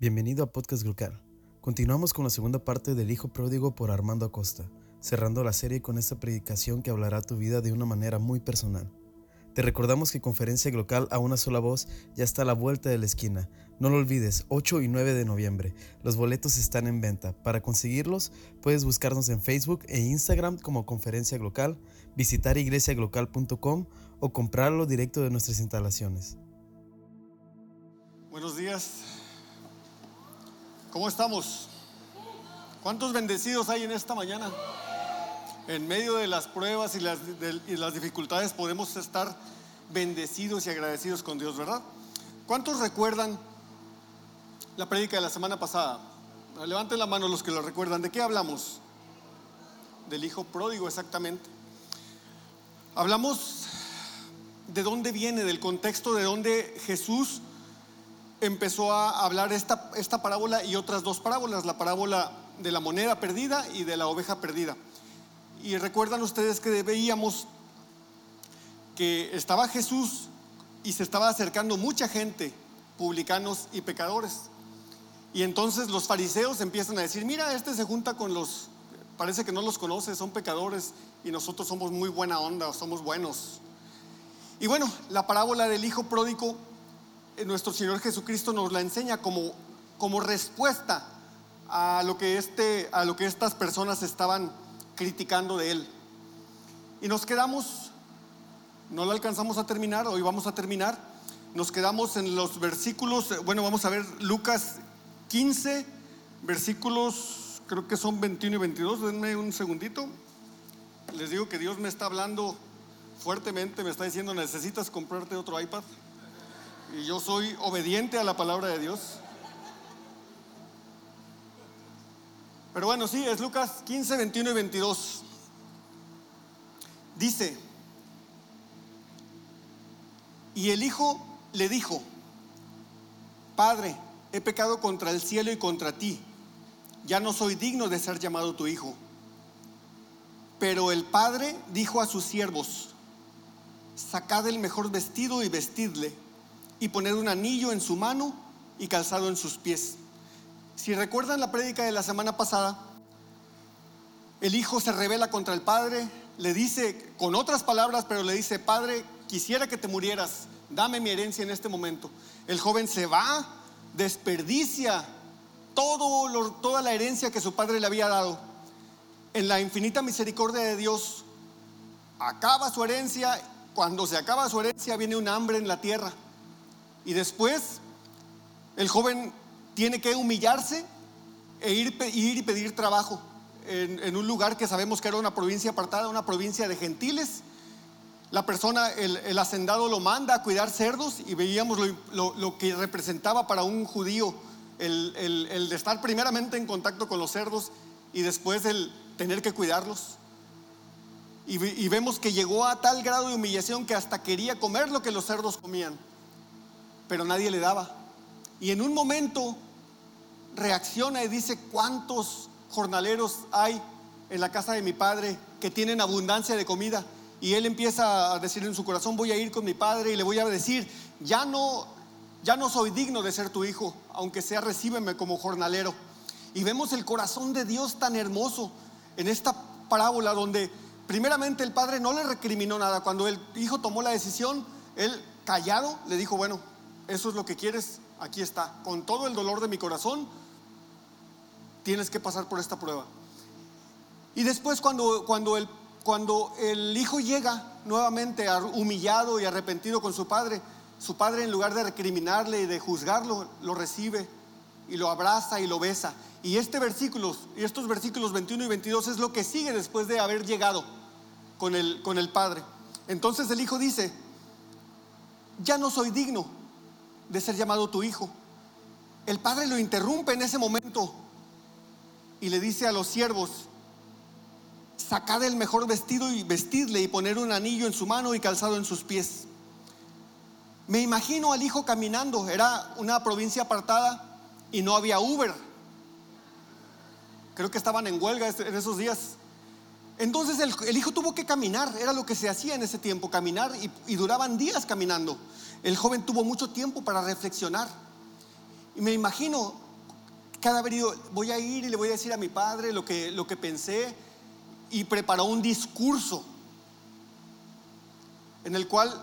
Bienvenido a Podcast Grucal. Continuamos con la segunda parte del Hijo Pródigo por Armando Acosta, cerrando la serie con esta predicación que hablará tu vida de una manera muy personal. Te recordamos que Conferencia Glocal a una sola voz ya está a la vuelta de la esquina. No lo olvides, 8 y 9 de noviembre. Los boletos están en venta. Para conseguirlos, puedes buscarnos en Facebook e Instagram como Conferencia Glocal, visitar iglesiaglocal.com o comprarlo directo de nuestras instalaciones. Buenos días. ¿Cómo estamos? ¿Cuántos bendecidos hay en esta mañana? En medio de las pruebas y las, y las dificultades podemos estar bendecidos y agradecidos con Dios, ¿verdad? ¿Cuántos recuerdan la prédica de la semana pasada? Levanten la mano los que lo recuerdan. ¿De qué hablamos? Del hijo pródigo, exactamente. Hablamos de dónde viene, del contexto de dónde Jesús empezó a hablar esta, esta parábola y otras dos parábolas, la parábola de la moneda perdida y de la oveja perdida. Y recuerdan ustedes que veíamos que estaba Jesús y se estaba acercando mucha gente, publicanos y pecadores. Y entonces los fariseos empiezan a decir, mira, este se junta con los, parece que no los conoce, son pecadores y nosotros somos muy buena onda, somos buenos. Y bueno, la parábola del hijo pródigo nuestro Señor Jesucristo nos la enseña como, como respuesta a lo, que este, a lo que estas personas estaban criticando de Él. Y nos quedamos, no lo alcanzamos a terminar, hoy vamos a terminar, nos quedamos en los versículos, eh, bueno, vamos a ver Lucas 15, versículos, creo que son 21 y 22, denme un segundito. Les digo que Dios me está hablando fuertemente, me está diciendo, necesitas comprarte otro iPad. Y yo soy obediente a la palabra de Dios. Pero bueno, sí, es Lucas 15, 21 y 22. Dice, y el hijo le dijo, Padre, he pecado contra el cielo y contra ti, ya no soy digno de ser llamado tu hijo. Pero el padre dijo a sus siervos, sacad el mejor vestido y vestidle, y poned un anillo en su mano y calzado en sus pies. Si recuerdan la prédica de la semana pasada, el hijo se revela contra el padre, le dice con otras palabras, pero le dice, Padre, quisiera que te murieras, dame mi herencia en este momento. El joven se va, desperdicia todo toda la herencia que su padre le había dado. En la infinita misericordia de Dios, acaba su herencia, cuando se acaba su herencia viene un hambre en la tierra. Y después el joven tiene que humillarse e ir, y pedir trabajo en, un lugar que sabemos que era una provincia apartada, una provincia de gentiles. La persona, el, el hacendado lo manda a cuidar cerdos y veíamos lo, que representaba para un judío el, de estar primeramente en contacto con los cerdos y después el tener que cuidarlos. Y vemos que llegó a tal grado de humillación que hasta quería comer lo que los cerdos comían, pero nadie le daba. Y en un momento reacciona y dice, ¿cuántos jornaleros hay en la casa de mi padre que tienen abundancia de comida? Y él empieza a decir en su corazón, voy a ir con mi padre y le voy a decir, ya no, ya no soy digno de ser tu hijo, aunque sea recíbeme como jornalero. Y vemos el corazón de Dios tan hermoso en esta parábola donde primeramente el padre no le recriminó nada. Cuando el hijo tomó la decisión, él callado le dijo, bueno, eso es lo que quieres, aquí está. Con todo el dolor de mi corazón, tienes que pasar por esta prueba. Y después cuando, cuando, el, cuando el hijo llega nuevamente humillado y arrepentido con su padre, su padre en lugar de recriminarle y de juzgarlo, lo recibe y lo abraza y lo besa. Y este versículo, y estos versículos 21 y 22 es lo que sigue después de haber llegado con el, con el padre. Entonces el hijo dice, ya no soy digno de ser llamado tu hijo. El padre lo interrumpe en ese momento y le dice a los siervos, sacad el mejor vestido y vestidle y poner un anillo en su mano y calzado en sus pies. Me imagino al hijo caminando, era una provincia apartada y no había Uber. Creo que estaban en huelga en esos días. Entonces el, hijo tuvo que caminar, era lo que se hacía en ese tiempo, caminar y, duraban días caminando. El joven tuvo mucho tiempo para reflexionar. Y me imagino cada vez voy a ir y le voy a decir a mi padre lo que, lo que pensé y preparó un discurso en el cual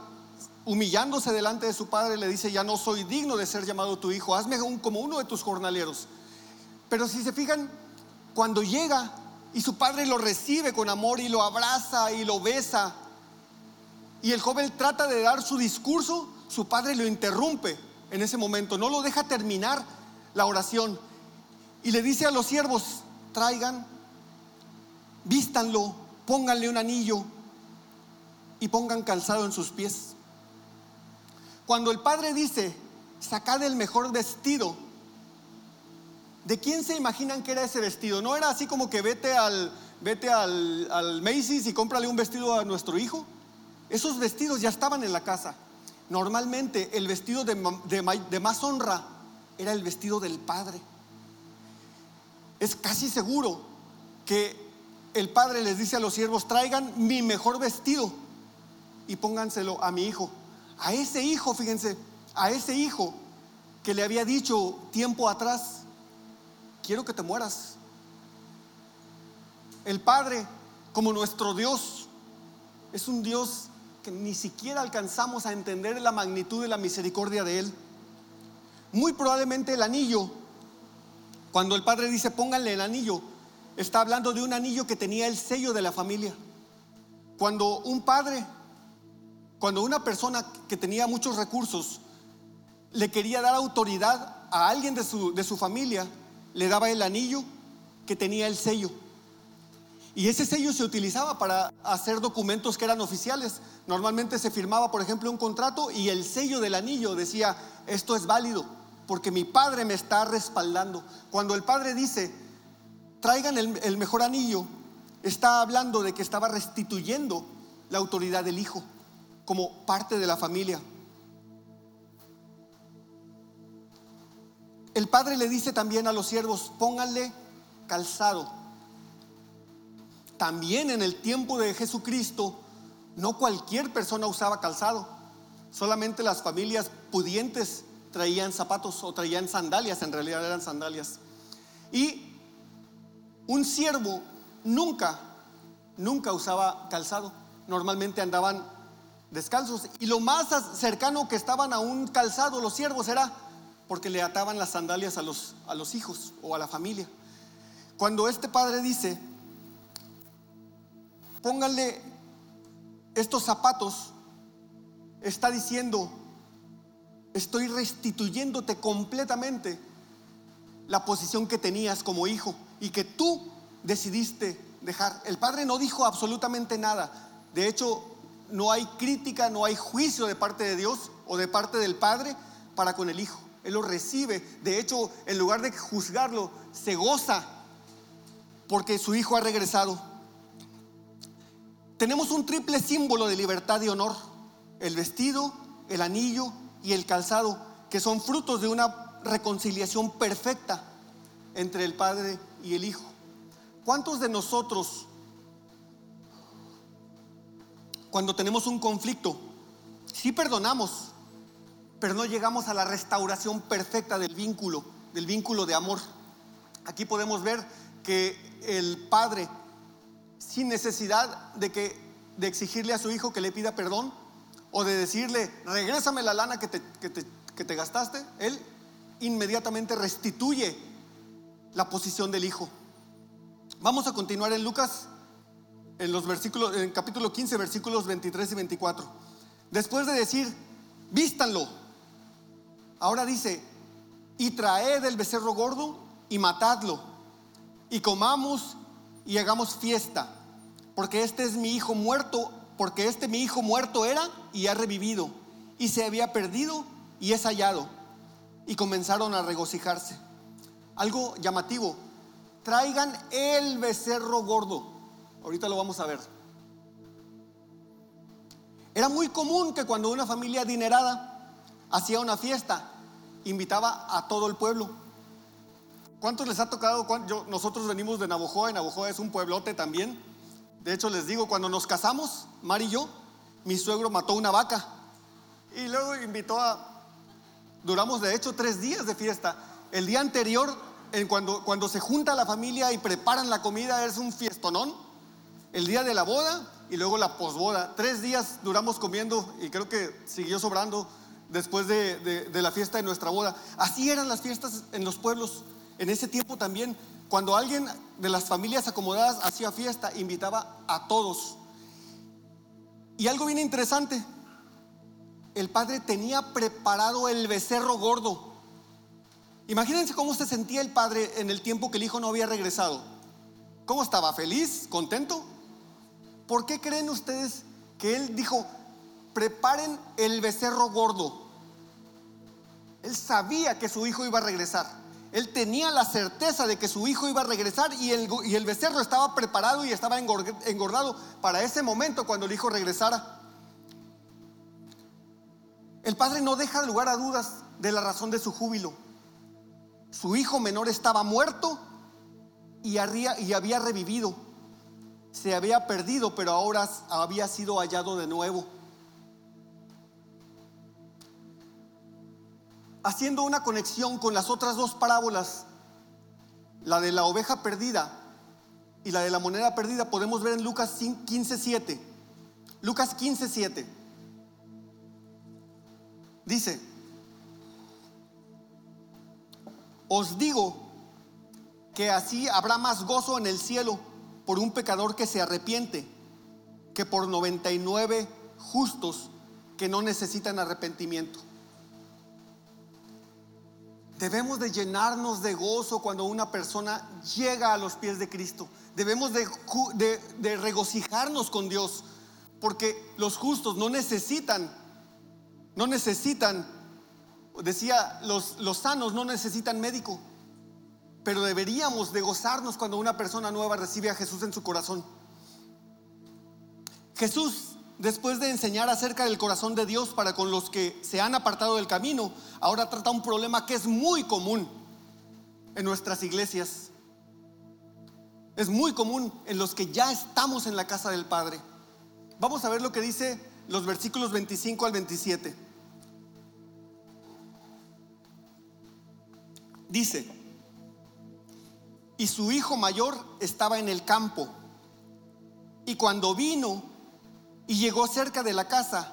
humillándose delante de su padre le dice, ya no soy digno de ser llamado tu hijo, hazme como uno de tus jornaleros. Pero si se fijan, cuando llega y su padre lo recibe con amor y lo abraza y lo besa, y el joven trata de dar su discurso, su padre lo interrumpe en ese momento, no lo deja terminar la oración y le dice a los siervos, traigan, vístanlo, pónganle un anillo y pongan calzado en sus pies. Cuando el padre dice, sacad el mejor vestido, ¿de quién se imaginan que era ese vestido? No era así como que vete al, vete al, al Macy's y cómprale un vestido a nuestro hijo. Esos vestidos ya estaban en la casa. Normalmente el vestido de, de más honra era el vestido del padre es casi seguro que el padre les dice a los siervos, traigan mi mejor vestido y pónganselo a mi hijo. A ese hijo, fíjense, a ese hijo que le había dicho tiempo atrás, quiero que te mueras. El Padre, como nuestro Dios, es un Dios que ni siquiera alcanzamos a entender la magnitud de la misericordia de Él. Muy probablemente el anillo cuando el padre dice pónganle el anillo, está hablando de un anillo que tenía el sello de la familia. Cuando un padre, cuando una persona que tenía muchos recursos le quería dar autoridad a alguien de su, de su familia, le daba el anillo que tenía el sello. Y ese sello se utilizaba para hacer documentos que eran oficiales. Normalmente se firmaba, por ejemplo, un contrato y el sello del anillo decía, esto es válido porque mi padre me está respaldando. Cuando el padre dice, traigan el, mejor anillo, está hablando de que estaba restituyendo la autoridad del hijo como parte de la familia. El padre le dice también a los siervos, pónganle calzado. También en el tiempo de Jesucristo, no cualquier persona usaba calzado, solamente las familias pudientes traían zapatos o traían sandalias, en realidad eran sandalias. Y un siervo nunca, nunca usaba calzado. Normalmente andaban descalzos. Y lo más cercano que estaban a un calzado los siervos era porque le ataban las sandalias a los, a los hijos o a la familia. Cuando este padre dice, pónganle estos zapatos, está diciendo, estoy restituyéndote completamente la posición que tenías como hijo y que tú decidiste dejar. El padre no dijo absolutamente nada. De hecho, no hay crítica, no hay juicio de parte de Dios o de parte del padre para con el hijo. Él lo recibe. De hecho, en lugar de juzgarlo, se goza porque su hijo ha regresado. Tenemos un triple símbolo de libertad y honor. El vestido, el anillo y el calzado, que son frutos de una reconciliación perfecta entre el Padre y el Hijo. ¿Cuántos de nosotros, cuando tenemos un conflicto, sí perdonamos, pero no llegamos a la restauración perfecta del vínculo, del vínculo de amor? Aquí podemos ver que el Padre, sin necesidad de, que, de exigirle a su hijo que le pida perdón, o de decirle, regrésame la lana que te, que te, gastaste, él inmediatamente restituye la posición del hijo. Vamos a continuar en Lucas, en los versículos, en capítulo 15, versículos 23 y 24. Después de decir, vístanlo, ahora dice, y traed el becerro gordo y matadlo, y comamos y hagamos fiesta, porque este es mi hijo muerto porque este mi hijo muerto era y ha revivido, y se había perdido y es hallado. Y comenzaron a regocijarse. Algo llamativo, traigan el becerro gordo. Ahorita lo vamos a ver. Era muy común que cuando una familia adinerada hacía una fiesta, invitaba a todo el pueblo. ¿Cuántos les ha tocado? nosotros venimos de Navojoa, y Navojoa es un pueblote también. De hecho, les digo, cuando nos casamos, Mar y yo, mi suegro mató una vaca y luego invitó a... Duramos de hecho tres días de fiesta. El día anterior en cuando, cuando se junta la familia y preparan la comida, es un fiestonón. El día de la boda y luego la posboda. Tres días duramos comiendo y creo que siguió sobrando después de, la fiesta de nuestra boda. Así eran las fiestas en los pueblos. En ese tiempo también, cuando alguien de las familias acomodadas hacía fiesta, invitaba a todos. Y algo bien interesante, el padre tenía preparado el becerro gordo. Imagínense cómo se sentía el padre en el tiempo que el hijo no había regresado. ¿Cómo estaba? ¿Feliz? ¿Contento? ¿Por qué creen ustedes que él dijo, preparen el becerro gordo? Él sabía que su hijo iba a regresar. Él tenía la certeza de que su hijo iba a regresar y el, y el becerro estaba preparado y estaba engordado para ese momento cuando el hijo regresara. El padre no deja lugar a dudas de la razón de su júbilo. Su hijo menor estaba muerto y había revivido. Se había perdido, pero ahora había sido hallado de nuevo. Haciendo una conexión con las otras dos parábolas, la de la oveja perdida y la de la moneda perdida, podemos ver en Lucas 15:7. Lucas 15:7. Dice, os digo que así habrá más gozo en el cielo por un pecador que se arrepiente que por 99 justos que no necesitan arrepentimiento. Debemos de llenarnos de gozo cuando una persona llega a los pies de Cristo. Debemos de, regocijarnos con Dios porque los justos no necesitan no necesitan, decía, los, los sanos no necesitan médico, pero deberíamos de gozarnos cuando una persona nueva recibe a Jesús en su corazón. Jesús, después de enseñar acerca del corazón de Dios para con los que se han apartado del camino, ahora trata un problema que es muy común en nuestras iglesias. Es muy común en los que ya estamos en la casa del Padre. Vamos a ver lo que dice los versículos 25 al 27. Dice, y su hijo mayor estaba en el campo. Y cuando vino y llegó cerca de la casa,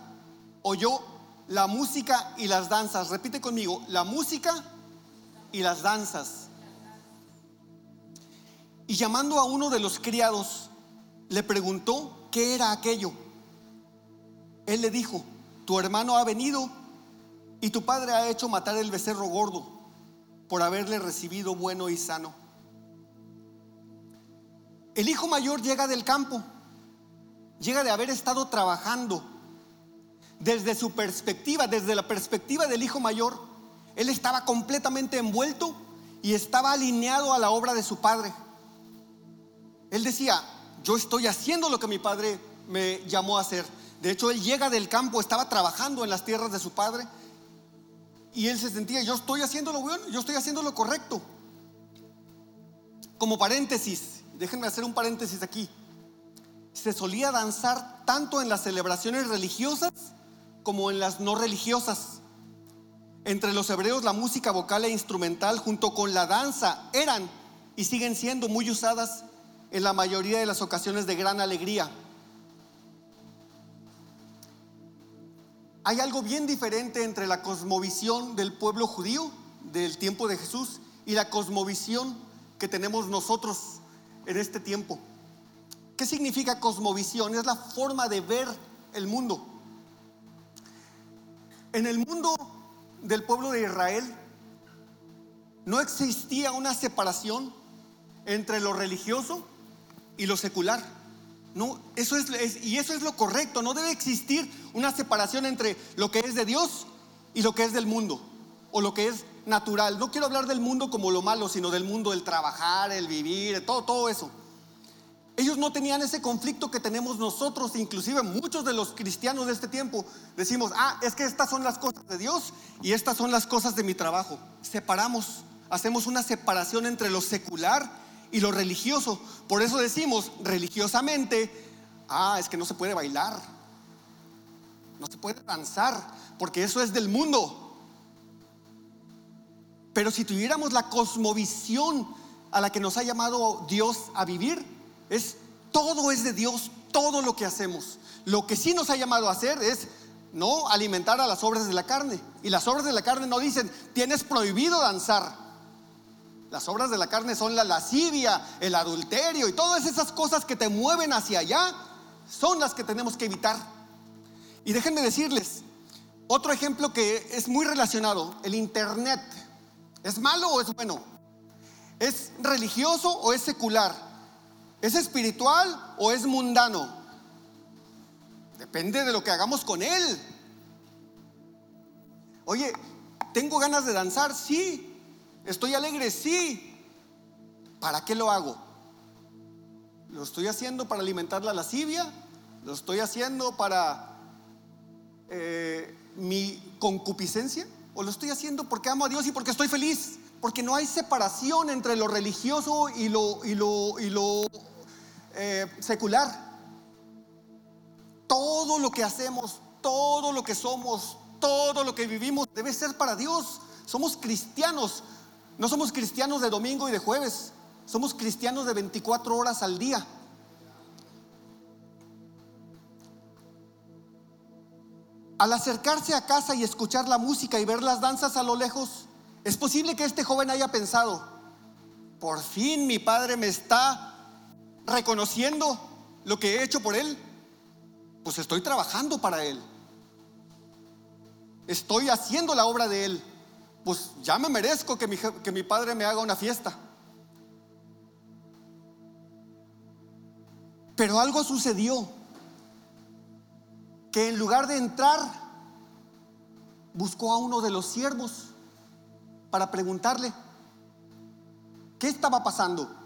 oyó la música y las danzas. Repite conmigo, la música y las danzas. Y llamando a uno de los criados, le preguntó qué era aquello. Él le dijo, tu hermano ha venido y tu padre ha hecho matar el becerro gordo por haberle recibido bueno y sano. El hijo mayor llega del campo, llega de haber estado trabajando. Desde su perspectiva, desde la perspectiva del hijo mayor, él estaba completamente envuelto y estaba alineado a la obra de su padre. Él decía, yo estoy haciendo lo que mi padre me llamó a hacer. De hecho, él llega del campo, estaba trabajando en las tierras de su padre y él se sentía, yo estoy haciendo lo bueno, yo estoy haciendo lo correcto. Como paréntesis, déjenme hacer un paréntesis aquí. Se solía danzar tanto en las celebraciones religiosas como en las no religiosas. Entre los hebreos la música vocal e instrumental junto con la danza eran y siguen siendo muy usadas en la mayoría de las ocasiones de gran alegría. Hay algo bien diferente entre la cosmovisión del pueblo judío del tiempo de Jesús y la cosmovisión que tenemos nosotros en este tiempo. ¿Qué significa cosmovisión? Es la forma de ver el mundo. En el mundo del pueblo de Israel no existía una separación entre lo religioso y lo secular. No, eso es, y eso es lo correcto. No debe existir una separación entre lo que es de Dios y lo que es del mundo o lo que es natural. No quiero hablar del mundo como lo malo, sino del mundo del trabajar, el vivir, todo, todo eso. Ellos no tenían ese conflicto que tenemos nosotros, inclusive muchos de los cristianos de este tiempo decimos, ah, es que estas son las cosas de Dios y estas son las cosas de mi trabajo. Separamos, hacemos una separación entre lo secular y lo religioso. Por eso decimos religiosamente, ah, es que no se puede bailar, no se puede danzar, porque eso es del mundo. Pero si tuviéramos la cosmovisión a la que nos ha llamado Dios a vivir, es todo es de Dios, todo lo que hacemos. Lo que sí nos ha llamado a hacer es no alimentar a las obras de la carne. Y las obras de la carne no dicen, tienes prohibido danzar. Las obras de la carne son la lascivia, el adulterio y todas esas cosas que te mueven hacia allá son las que tenemos que evitar. Y déjenme decirles, otro ejemplo que es muy relacionado, el Internet. ¿Es malo o es bueno? ¿Es religioso o es secular? ¿Es espiritual o es mundano? Depende de lo que hagamos con él. Oye, ¿tengo ganas de danzar? Sí. ¿Estoy alegre? Sí. ¿Para qué lo hago? ¿Lo estoy haciendo para alimentar la lascivia? ¿Lo estoy haciendo para eh, mi concupiscencia? ¿O lo estoy haciendo porque amo a Dios y porque estoy feliz? Porque no hay separación entre lo religioso y lo, y lo, y lo eh, secular. Todo lo que hacemos, todo lo que somos, todo lo que vivimos debe ser para Dios. Somos cristianos. No somos cristianos de domingo y de jueves. Somos cristianos de 24 horas al día. Al acercarse a casa y escuchar la música y ver las danzas a lo lejos, es posible que este joven haya pensado, por fin mi padre me está reconociendo lo que he hecho por él. Pues estoy trabajando para él. Estoy haciendo la obra de él. Pues ya me merezco que mi, que mi padre me haga una fiesta. Pero algo sucedió que en lugar de entrar, buscó a uno de los siervos para preguntarle, ¿qué estaba pasando?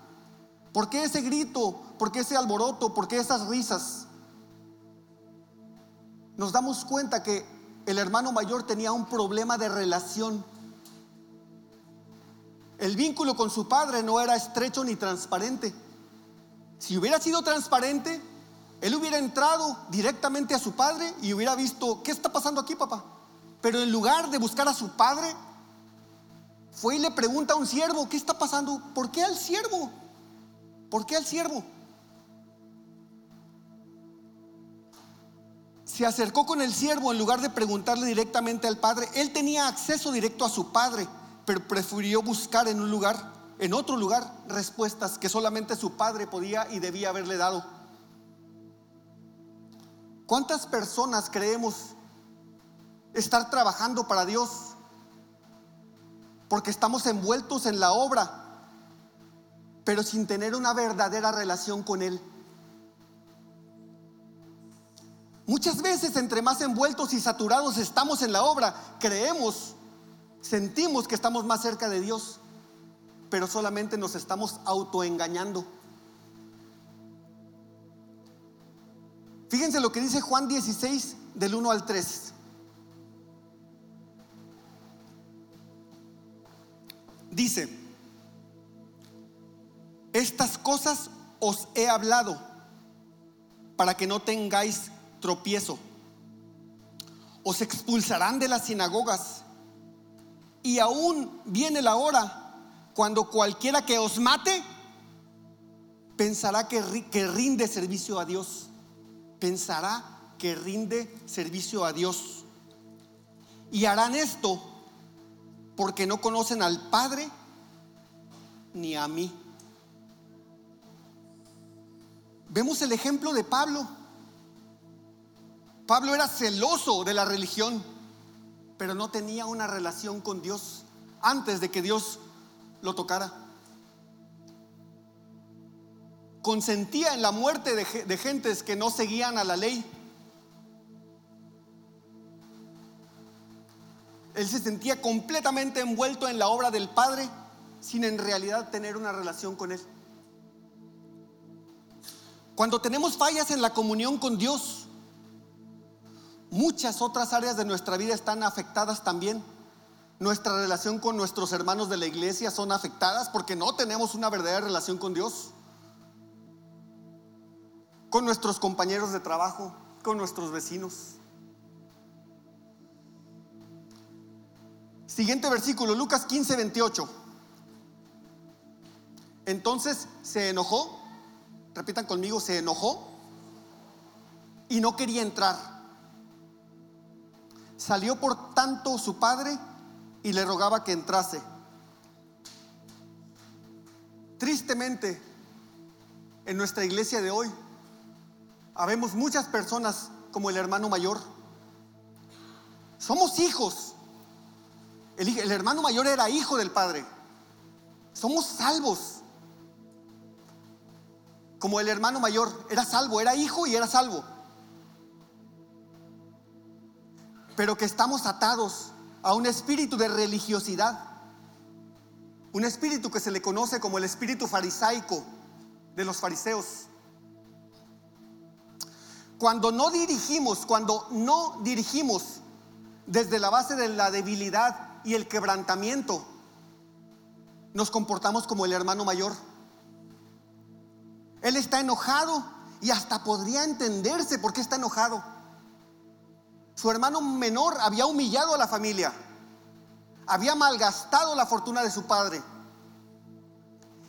¿Por qué ese grito? ¿Por qué ese alboroto? ¿Por qué esas risas? Nos damos cuenta que el hermano mayor tenía un problema de relación. El vínculo con su padre no era estrecho ni transparente. Si hubiera sido transparente, él hubiera entrado directamente a su padre y hubiera visto, ¿qué está pasando aquí, papá? Pero en lugar de buscar a su padre, fue y le pregunta a un siervo, ¿qué está pasando? ¿Por qué al siervo? ¿Por qué al siervo? Se acercó con el siervo en lugar de preguntarle directamente al padre. Él tenía acceso directo a su padre, pero prefirió buscar en un lugar, en otro lugar, respuestas que solamente su padre podía y debía haberle dado. ¿Cuántas personas creemos estar trabajando para Dios porque estamos envueltos en la obra, pero sin tener una verdadera relación con Él? Muchas veces entre más envueltos y saturados estamos en la obra, creemos, sentimos que estamos más cerca de Dios, pero solamente nos estamos autoengañando. Fíjense lo que dice Juan 16 del 1 al 3. Dice, estas cosas os he hablado para que no tengáis tropiezo. Os expulsarán de las sinagogas y aún viene la hora cuando cualquiera que os mate pensará que, que rinde servicio a Dios pensará que rinde servicio a Dios. Y harán esto porque no conocen al Padre ni a mí. Vemos el ejemplo de Pablo. Pablo era celoso de la religión, pero no tenía una relación con Dios antes de que Dios lo tocara. consentía en la muerte de, gentes que no seguían a la ley. Él se sentía completamente envuelto en la obra del Padre sin en realidad tener una relación con Él. Cuando tenemos fallas en la comunión con Dios, muchas otras áreas de nuestra vida están afectadas también. Nuestra relación con nuestros hermanos de la iglesia son afectadas porque no tenemos una verdadera relación con Dios con nuestros compañeros de trabajo, con nuestros vecinos. Siguiente versículo, Lucas 15, 28. Entonces se enojó, repitan conmigo, se enojó y no quería entrar. Salió por tanto su padre y le rogaba que entrase. Tristemente, en nuestra iglesia de hoy, habemos muchas personas como el hermano mayor. Somos hijos. El, el, hermano mayor era hijo del padre. Somos salvos. Como el hermano mayor era salvo, era hijo y era salvo. Pero que estamos atados a un espíritu de religiosidad. Un espíritu que se le conoce como el espíritu farisaico de los fariseos. Cuando no dirigimos, cuando no dirigimos desde la base de la debilidad y el quebrantamiento, nos comportamos como el hermano mayor. Él está enojado y hasta podría entenderse por qué está enojado. Su hermano menor había humillado a la familia, había malgastado la fortuna de su padre.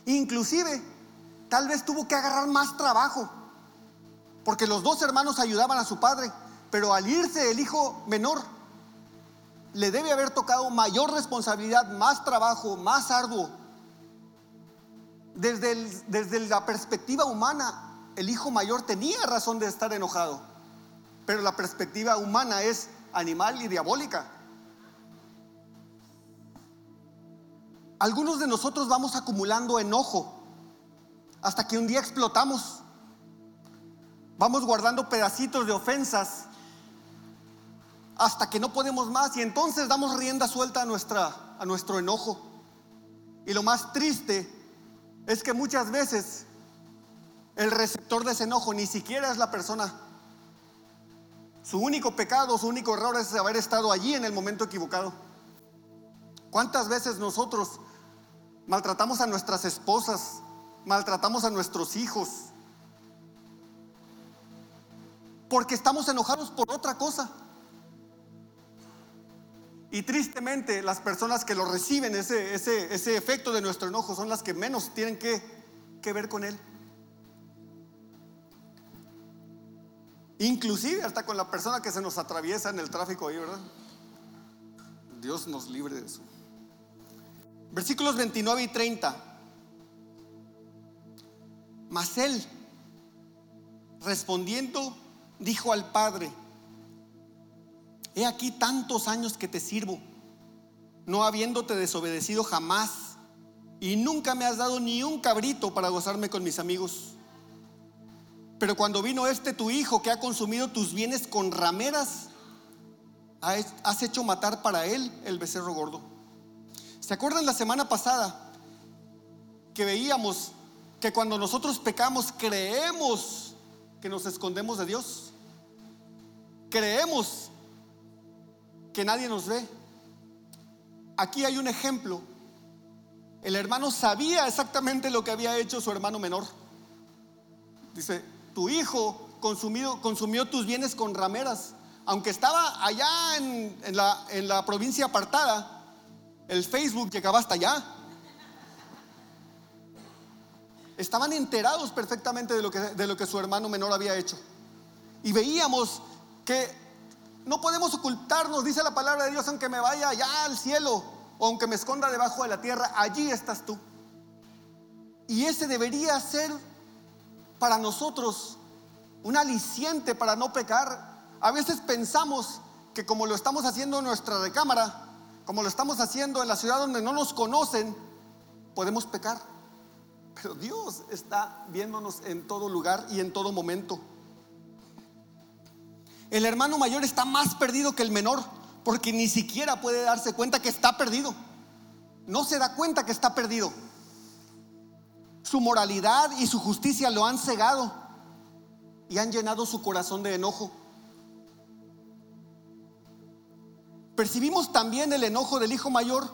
Inclusive, tal vez tuvo que agarrar más trabajo, porque los dos hermanos ayudaban a su padre, pero al irse el hijo menor, le debe haber tocado mayor responsabilidad, más trabajo, más arduo. Desde, desde la perspectiva humana, el hijo mayor tenía razón de estar enojado, pero la perspectiva humana es animal y diabólica. Algunos de nosotros vamos acumulando enojo hasta que un día explotamos. Vamos guardando pedacitos de ofensas hasta que no podemos más y entonces damos rienda suelta a, nuestra, a nuestro enojo. Y lo más triste es que muchas veces el receptor de ese enojo ni siquiera es la persona. Su único pecado, su único error es haber estado allí en el momento equivocado. ¿Cuántas veces nosotros maltratamos a nuestras esposas, maltratamos a nuestros hijos? Porque estamos enojados por otra cosa. Y tristemente las personas que lo reciben, ese, ese, ese efecto de nuestro enojo, son las que menos tienen que, que ver con él. Inclusive hasta con la persona que se nos atraviesa en el tráfico ahí, ¿verdad? Dios nos libre de eso. Versículos 29 y 30. Mas él, respondiendo, dijo al Padre, he aquí tantos años que te sirvo, no habiéndote desobedecido jamás, y nunca me has dado ni un cabrito para gozarme con mis amigos. Pero cuando vino este tu hijo que ha consumido tus bienes con rameras, has hecho matar para él el becerro gordo. ¿Se acuerdan la semana pasada que veíamos que cuando nosotros pecamos creemos que nos escondemos de Dios? Creemos que nadie nos ve. Aquí hay un ejemplo. El hermano sabía exactamente lo que había hecho su hermano menor. Dice, tu hijo consumió, tus bienes con rameras. Aunque estaba allá en, la, en la provincia apartada, el Facebook llegaba hasta allá. Estaban enterados perfectamente de lo, que, de lo que su hermano menor había hecho. Y veíamos que no podemos ocultarnos, dice la palabra de Dios, aunque me vaya allá al cielo o aunque me esconda debajo de la tierra, allí estás tú. Y ese debería ser para nosotros un aliciente para no pecar. A veces pensamos que como lo estamos haciendo en nuestra recámara, como lo estamos haciendo en la ciudad donde no nos conocen, podemos pecar. Pero Dios está viéndonos en todo lugar y en todo momento. El hermano mayor está más perdido que el menor porque ni siquiera puede darse cuenta que está perdido. No se da cuenta que está perdido. Su moralidad y su justicia lo han cegado y han llenado su corazón de enojo. Percibimos también el enojo del hijo mayor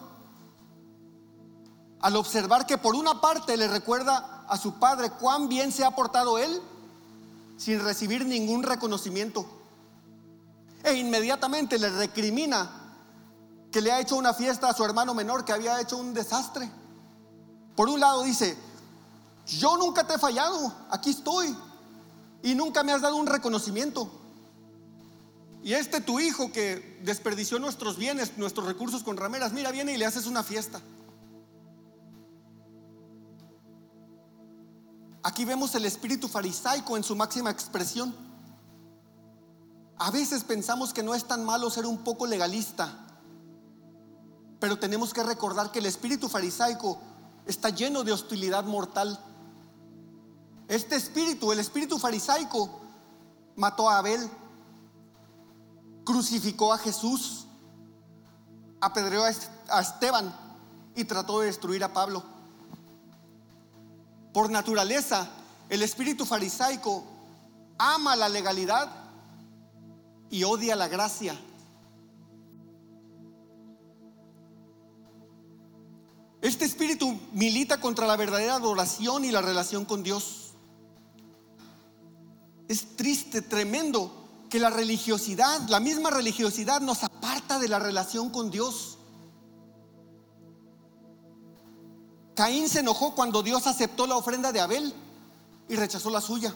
al observar que por una parte le recuerda a su padre cuán bien se ha portado él sin recibir ningún reconocimiento e inmediatamente le recrimina que le ha hecho una fiesta a su hermano menor que había hecho un desastre. Por un lado dice, yo nunca te he fallado, aquí estoy, y nunca me has dado un reconocimiento. Y este tu hijo que desperdició nuestros bienes, nuestros recursos con rameras, mira, viene y le haces una fiesta. Aquí vemos el espíritu farisaico en su máxima expresión. A veces pensamos que no es tan malo ser un poco legalista, pero tenemos que recordar que el espíritu farisaico está lleno de hostilidad mortal. Este espíritu, el espíritu farisaico, mató a Abel, crucificó a Jesús, apedreó a Esteban y trató de destruir a Pablo. Por naturaleza, el espíritu farisaico ama la legalidad y odia la gracia. Este espíritu milita contra la verdadera adoración y la relación con Dios. Es triste, tremendo que la religiosidad, la misma religiosidad nos aparta de la relación con Dios. Caín se enojó cuando Dios aceptó la ofrenda de Abel y rechazó la suya.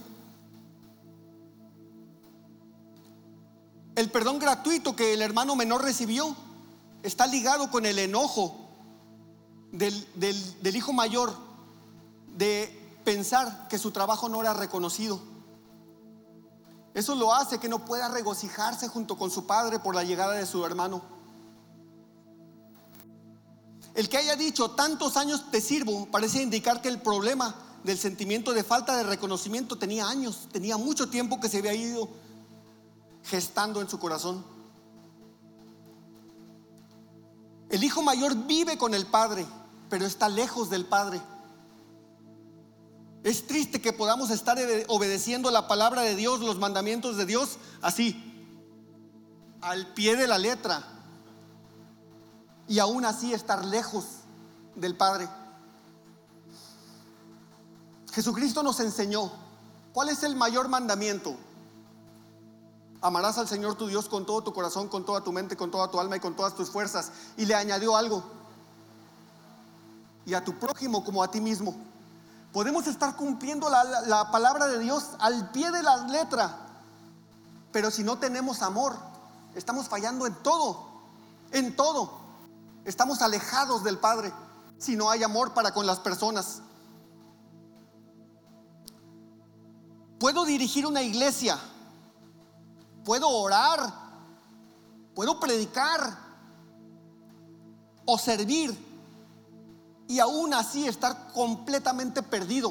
El perdón gratuito que el hermano menor recibió está ligado con el enojo del, hijo mayor de pensar que su trabajo no era reconocido. Eso lo hace que no pueda regocijarse junto con su padre por la llegada de su hermano. El que haya dicho tantos años te sirvo parece indicar que el problema del sentimiento de falta de reconocimiento tenía años, tenía mucho tiempo que se había ido gestando en su corazón. El hijo mayor vive con el padre, pero está lejos del padre. Es triste que podamos estar obedeciendo la palabra de Dios, los mandamientos de Dios, así, al pie de la letra, y aún así estar lejos del Padre. Jesucristo nos enseñó cuál es el mayor mandamiento. Amarás al Señor tu Dios con todo tu corazón, con toda tu mente, con toda tu alma y con todas tus fuerzas. Y le añadió algo. Y a tu prójimo como a ti mismo. Podemos estar cumpliendo la, la, palabra de Dios al pie de la letra. Pero si no tenemos amor, estamos fallando en todo. En todo. Estamos alejados del Padre si no hay amor para con las personas. Puedo dirigir una iglesia, puedo orar, puedo predicar o servir y aún así estar completamente perdido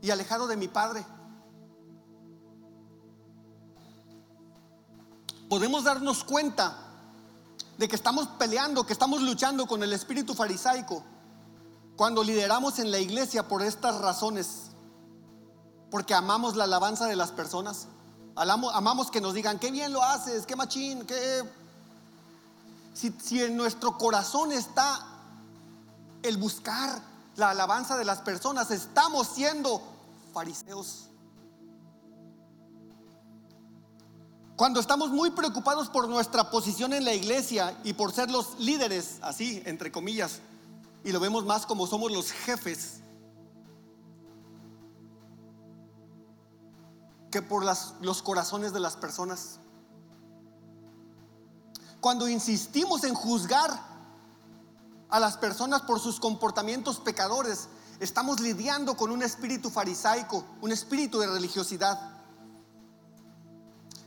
y alejado de mi Padre. Podemos darnos cuenta de que estamos peleando, que estamos luchando con el espíritu farisaico cuando lideramos en la iglesia por estas razones porque amamos la alabanza de las personas. Amamos que nos digan, qué bien lo haces, qué machín, qué... Si, si en nuestro corazón está el buscar la alabanza de las personas, estamos siendo fariseos. Cuando estamos muy preocupados por nuestra posición en la iglesia y por ser los líderes, así, entre comillas, y lo vemos más como somos los jefes, que por los corazones de las personas. Cuando insistimos en juzgar a las personas por sus comportamientos pecadores, estamos lidiando con un espíritu farisaico, un espíritu de religiosidad.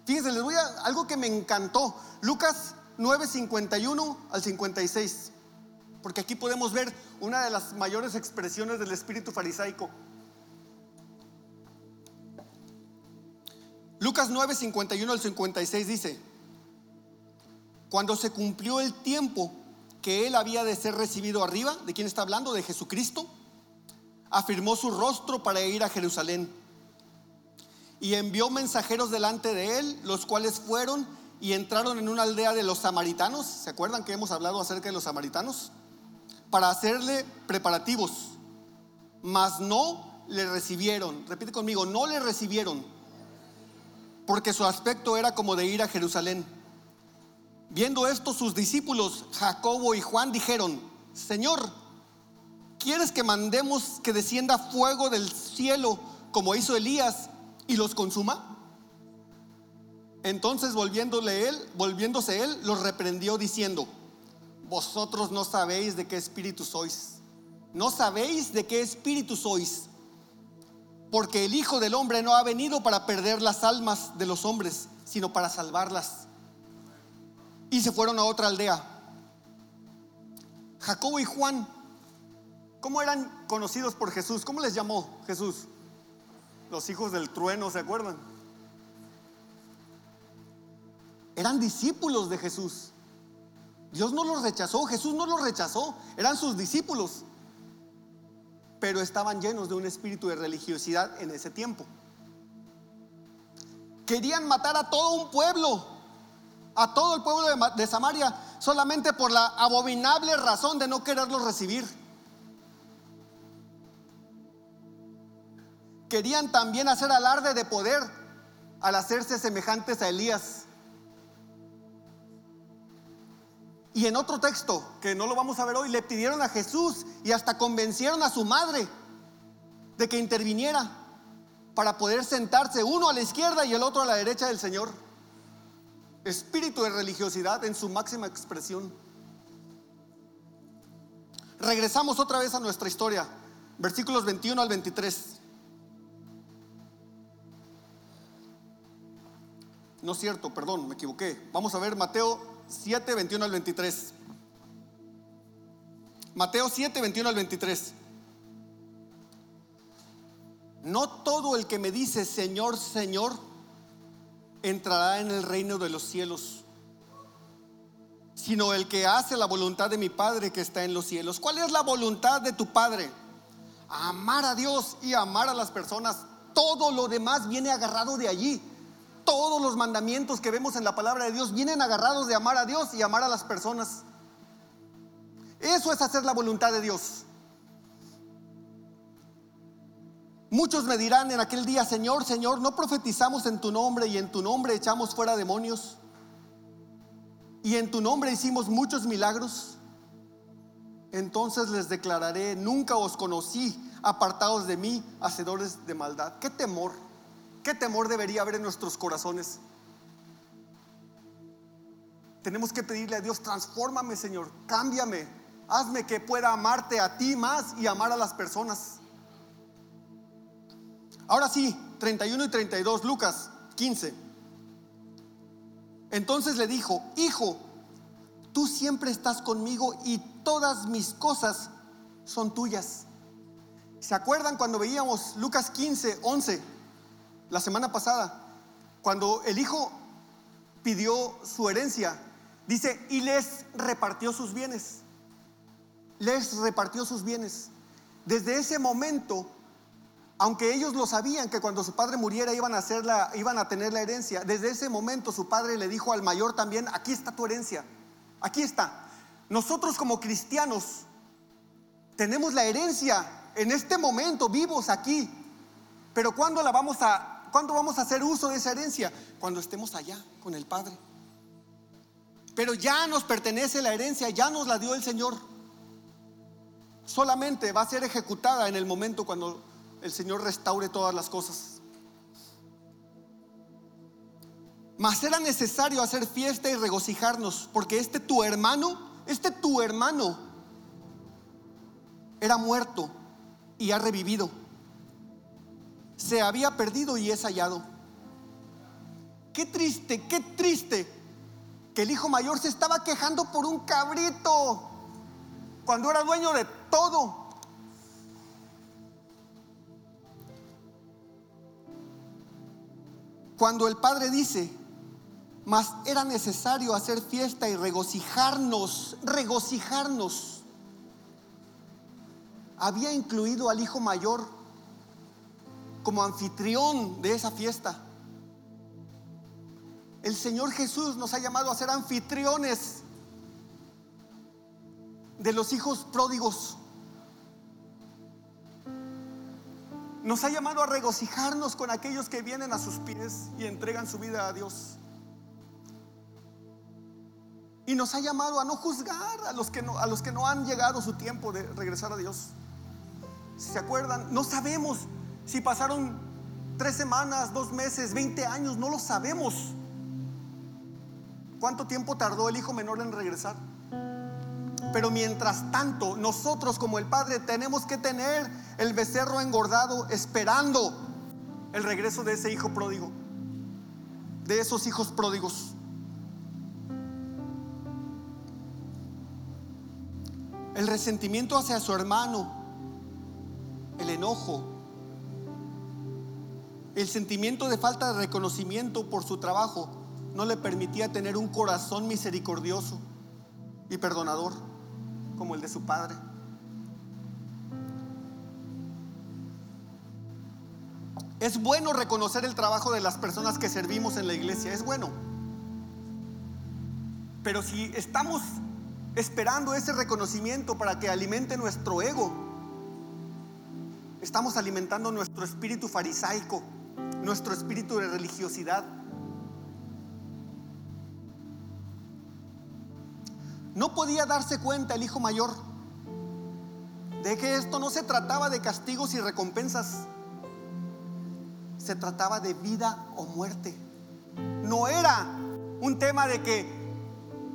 Fíjense, les voy a algo que me encantó. Lucas 9, 51 al 56. Porque aquí podemos ver una de las mayores expresiones del espíritu farisaico. Lucas 9, 51 al 56 dice, cuando se cumplió el tiempo que él había de ser recibido arriba, ¿de quién está hablando? De Jesucristo, afirmó su rostro para ir a Jerusalén y envió mensajeros delante de él, los cuales fueron y entraron en una aldea de los samaritanos, ¿se acuerdan que hemos hablado acerca de los samaritanos? Para hacerle preparativos, mas no le recibieron, repite conmigo, no le recibieron porque su aspecto era como de ir a Jerusalén. Viendo esto, sus discípulos, Jacobo y Juan, dijeron, Señor, ¿quieres que mandemos que descienda fuego del cielo como hizo Elías y los consuma? Entonces volviéndole él, volviéndose él, los reprendió diciendo, vosotros no sabéis de qué espíritu sois. No sabéis de qué espíritu sois. Porque el Hijo del Hombre no ha venido para perder las almas de los hombres, sino para salvarlas. Y se fueron a otra aldea. Jacobo y Juan, ¿cómo eran conocidos por Jesús? ¿Cómo les llamó Jesús? Los hijos del trueno, ¿se acuerdan? Eran discípulos de Jesús. Dios no los rechazó, Jesús no los rechazó, eran sus discípulos. Pero estaban llenos de un espíritu de religiosidad en ese tiempo. Querían matar a todo un pueblo, a todo el pueblo de, Samaria, solamente por la abominable razón de no quererlos recibir. Querían también hacer alarde de poder al hacerse semejantes a Elías. Y en otro texto, que no lo vamos a ver hoy, le pidieron a Jesús y hasta convencieron a su madre de que interviniera para poder sentarse uno a la izquierda y el otro a la derecha del Señor. Espíritu de religiosidad en su máxima expresión. Regresamos otra vez a nuestra historia, versículos 21 al 23. No es cierto, perdón, me equivoqué. Vamos a ver Mateo 7, 21 al 23. Mateo 7, 21 al 23. No todo el que me dice Señor, Señor, entrará en el reino de los cielos, sino el que hace la voluntad de mi Padre que está en los cielos. ¿Cuál es la voluntad de tu Padre? Amar a Dios y amar a las personas. Todo lo demás viene agarrado de allí. Todos los mandamientos que vemos en la palabra de Dios vienen agarrados de amar a Dios y amar a las personas. Eso es hacer la voluntad de Dios. Muchos me dirán en aquel día, Señor, Señor, ¿no profetizamos en tu nombre y en tu nombre echamos fuera demonios? Y en tu nombre hicimos muchos milagros. Entonces les declararé, nunca os conocí, apartados de mí, hacedores de maldad. Qué temor. ¿Qué temor debería haber en nuestros corazones? Tenemos que pedirle a Dios, transfórmame Señor, cámbiame, hazme que pueda amarte a ti más y amar a las personas. Ahora sí, 31 y 32, Lucas 15. Entonces le dijo, hijo, tú siempre estás conmigo y todas mis cosas son tuyas. ¿Se acuerdan cuando veíamos Lucas 15, 11? La semana pasada, cuando el hijo pidió su herencia, dice, y les repartió sus bienes. Les repartió sus bienes. Desde ese momento, aunque ellos lo sabían que cuando su padre muriera iban a, hacer la, iban a tener la herencia, desde ese momento su padre le dijo al mayor también, aquí está tu herencia, aquí está. Nosotros como cristianos tenemos la herencia en este momento, vivos aquí, pero ¿cuándo la vamos a ¿Cuándo vamos a hacer uso de esa herencia? Cuando estemos allá con el Padre. Pero ya nos pertenece la herencia, ya nos la dio el Señor. Solamente va a ser ejecutada en el momento cuando el Señor restaure todas las cosas. Mas era necesario hacer fiesta y regocijarnos, porque este tu hermano, este tu hermano, era muerto y ha revivido se había perdido y es hallado. Qué triste, qué triste que el hijo mayor se estaba quejando por un cabrito cuando era dueño de todo. Cuando el padre dice, mas era necesario hacer fiesta y regocijarnos, regocijarnos. Había incluido al hijo mayor como anfitrión de esa fiesta. El Señor Jesús nos ha llamado a ser anfitriones de los hijos pródigos. Nos ha llamado a regocijarnos con aquellos que vienen a sus pies y entregan su vida a Dios. Y nos ha llamado a no juzgar a los que no, a los que no han llegado su tiempo de regresar a Dios. Si se acuerdan, no sabemos si pasaron tres semanas, dos meses, 20 años, no lo sabemos. ¿Cuánto tiempo tardó el hijo menor en regresar? Pero mientras tanto, nosotros como el Padre tenemos que tener el becerro engordado esperando el regreso de ese hijo pródigo, de esos hijos pródigos. El resentimiento hacia su hermano, el enojo, el sentimiento de falta de reconocimiento por su trabajo no le permitía tener un corazón misericordioso y perdonador como el de su padre. Es bueno reconocer el trabajo de las personas que servimos en la iglesia, es bueno. Pero si estamos esperando ese reconocimiento para que alimente nuestro ego, estamos alimentando nuestro espíritu farisaico, nuestro espíritu de religiosidad. No podía darse cuenta el hijo mayor de que esto no se trataba de castigos y recompensas, se trataba de vida o muerte. No era un tema de que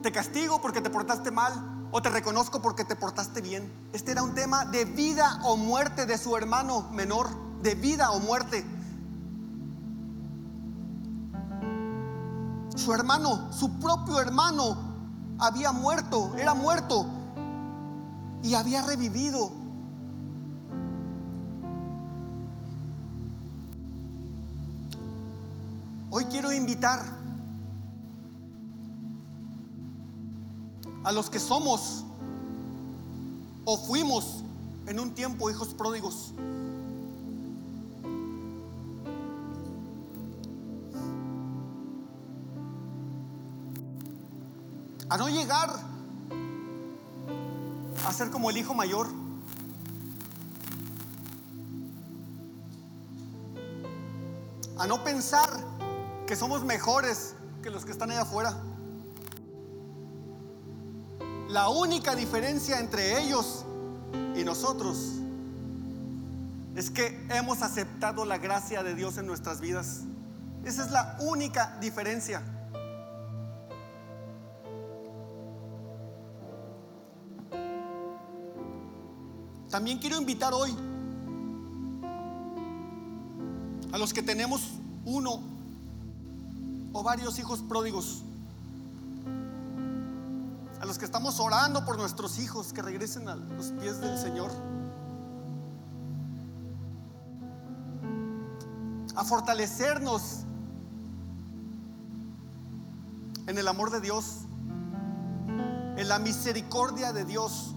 te castigo porque te portaste mal o te reconozco porque te portaste bien. Este era un tema de vida o muerte de su hermano menor, de vida o muerte. Su hermano, su propio hermano, había muerto, era muerto y había revivido. Hoy quiero invitar a los que somos o fuimos en un tiempo hijos pródigos. A no llegar a ser como el hijo mayor. A no pensar que somos mejores que los que están allá afuera. La única diferencia entre ellos y nosotros es que hemos aceptado la gracia de Dios en nuestras vidas. Esa es la única diferencia. También quiero invitar hoy a los que tenemos uno o varios hijos pródigos, a los que estamos orando por nuestros hijos que regresen a los pies del Señor, a fortalecernos en el amor de Dios, en la misericordia de Dios.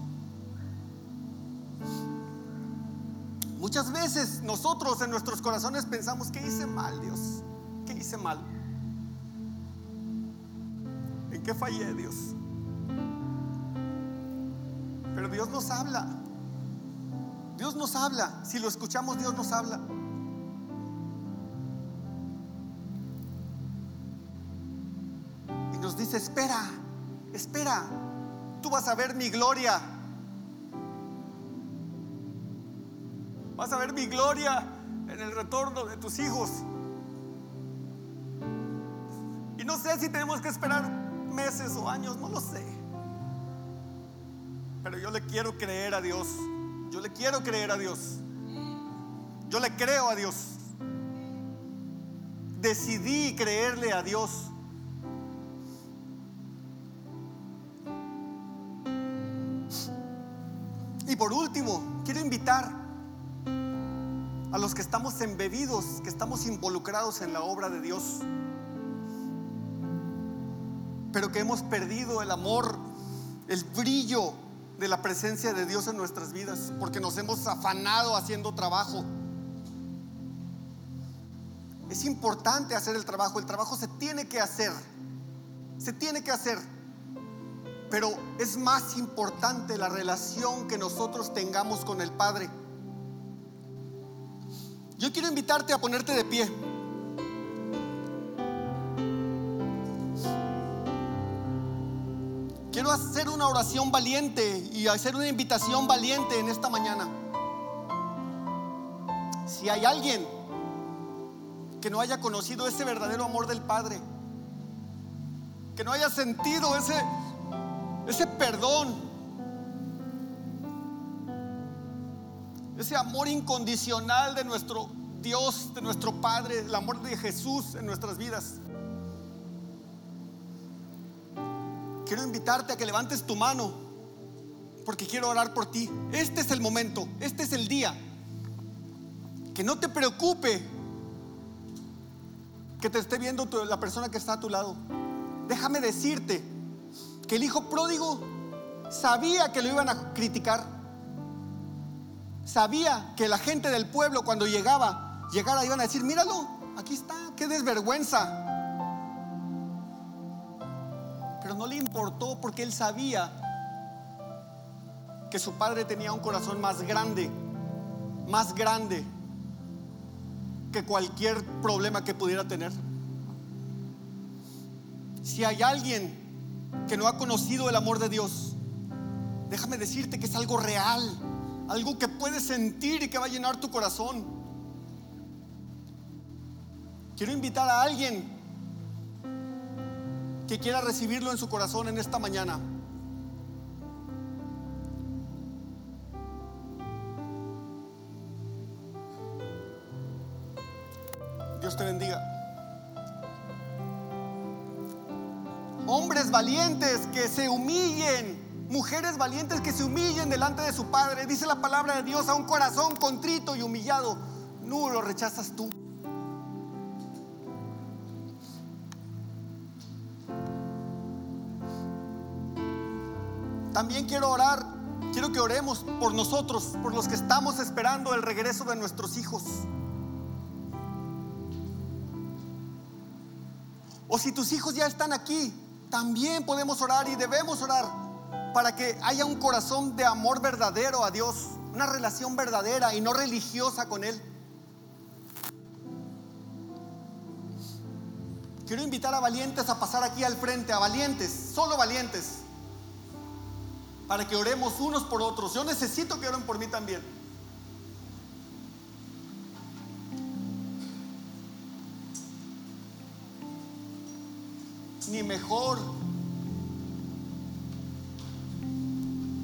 Muchas veces nosotros en nuestros corazones pensamos que hice mal, Dios, que hice mal. ¿En qué fallé, Dios? Pero Dios nos habla. Dios nos habla. Si lo escuchamos, Dios nos habla. Y nos dice, espera, espera, tú vas a ver mi gloria. Vas a ver mi gloria en el retorno de tus hijos. Y no sé si tenemos que esperar meses o años, no lo sé. Pero yo le quiero creer a Dios. Yo le quiero creer a Dios. Yo le creo a Dios. Decidí creerle a Dios. Y por último, quiero invitar a los que estamos embebidos, que estamos involucrados en la obra de Dios, pero que hemos perdido el amor, el brillo de la presencia de Dios en nuestras vidas, porque nos hemos afanado haciendo trabajo. Es importante hacer el trabajo, el trabajo se tiene que hacer, se tiene que hacer, pero es más importante la relación que nosotros tengamos con el Padre. Yo quiero invitarte a ponerte de pie. hacer una oración valiente y hacer una invitación valiente en esta mañana. Si hay alguien que no haya conocido ese verdadero amor del Padre, que no haya sentido ese, ese perdón, ese amor incondicional de nuestro Dios, de nuestro Padre, el amor de Jesús en nuestras vidas. Quiero invitarte a que levantes tu mano porque quiero orar por ti. Este es el momento, este es el día. Que no te preocupe que te esté viendo la persona que está a tu lado. Déjame decirte que el hijo pródigo sabía que lo iban a criticar. Sabía que la gente del pueblo cuando llegaba, llegara iban a decir, míralo, aquí está, qué desvergüenza. Pero no le importó porque él sabía que su padre tenía un corazón más grande, más grande que cualquier problema que pudiera tener. Si hay alguien que no ha conocido el amor de Dios, déjame decirte que es algo real, algo que puedes sentir y que va a llenar tu corazón. Quiero invitar a alguien que quiera recibirlo en su corazón en esta mañana. Dios te bendiga. Hombres valientes que se humillen, mujeres valientes que se humillen delante de su Padre. Dice la palabra de Dios a un corazón contrito y humillado. No lo rechazas tú. También quiero orar, quiero que oremos por nosotros, por los que estamos esperando el regreso de nuestros hijos. O si tus hijos ya están aquí, también podemos orar y debemos orar para que haya un corazón de amor verdadero a Dios, una relación verdadera y no religiosa con Él. Quiero invitar a valientes a pasar aquí al frente, a valientes, solo valientes para que oremos unos por otros. Yo necesito que oren por mí también. Ni mejor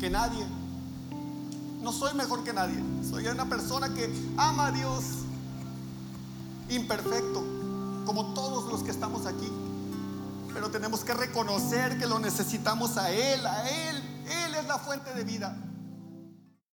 que nadie. No soy mejor que nadie. Soy una persona que ama a Dios. Imperfecto, como todos los que estamos aquí. Pero tenemos que reconocer que lo necesitamos a Él, a Él, él es la fuente de vida.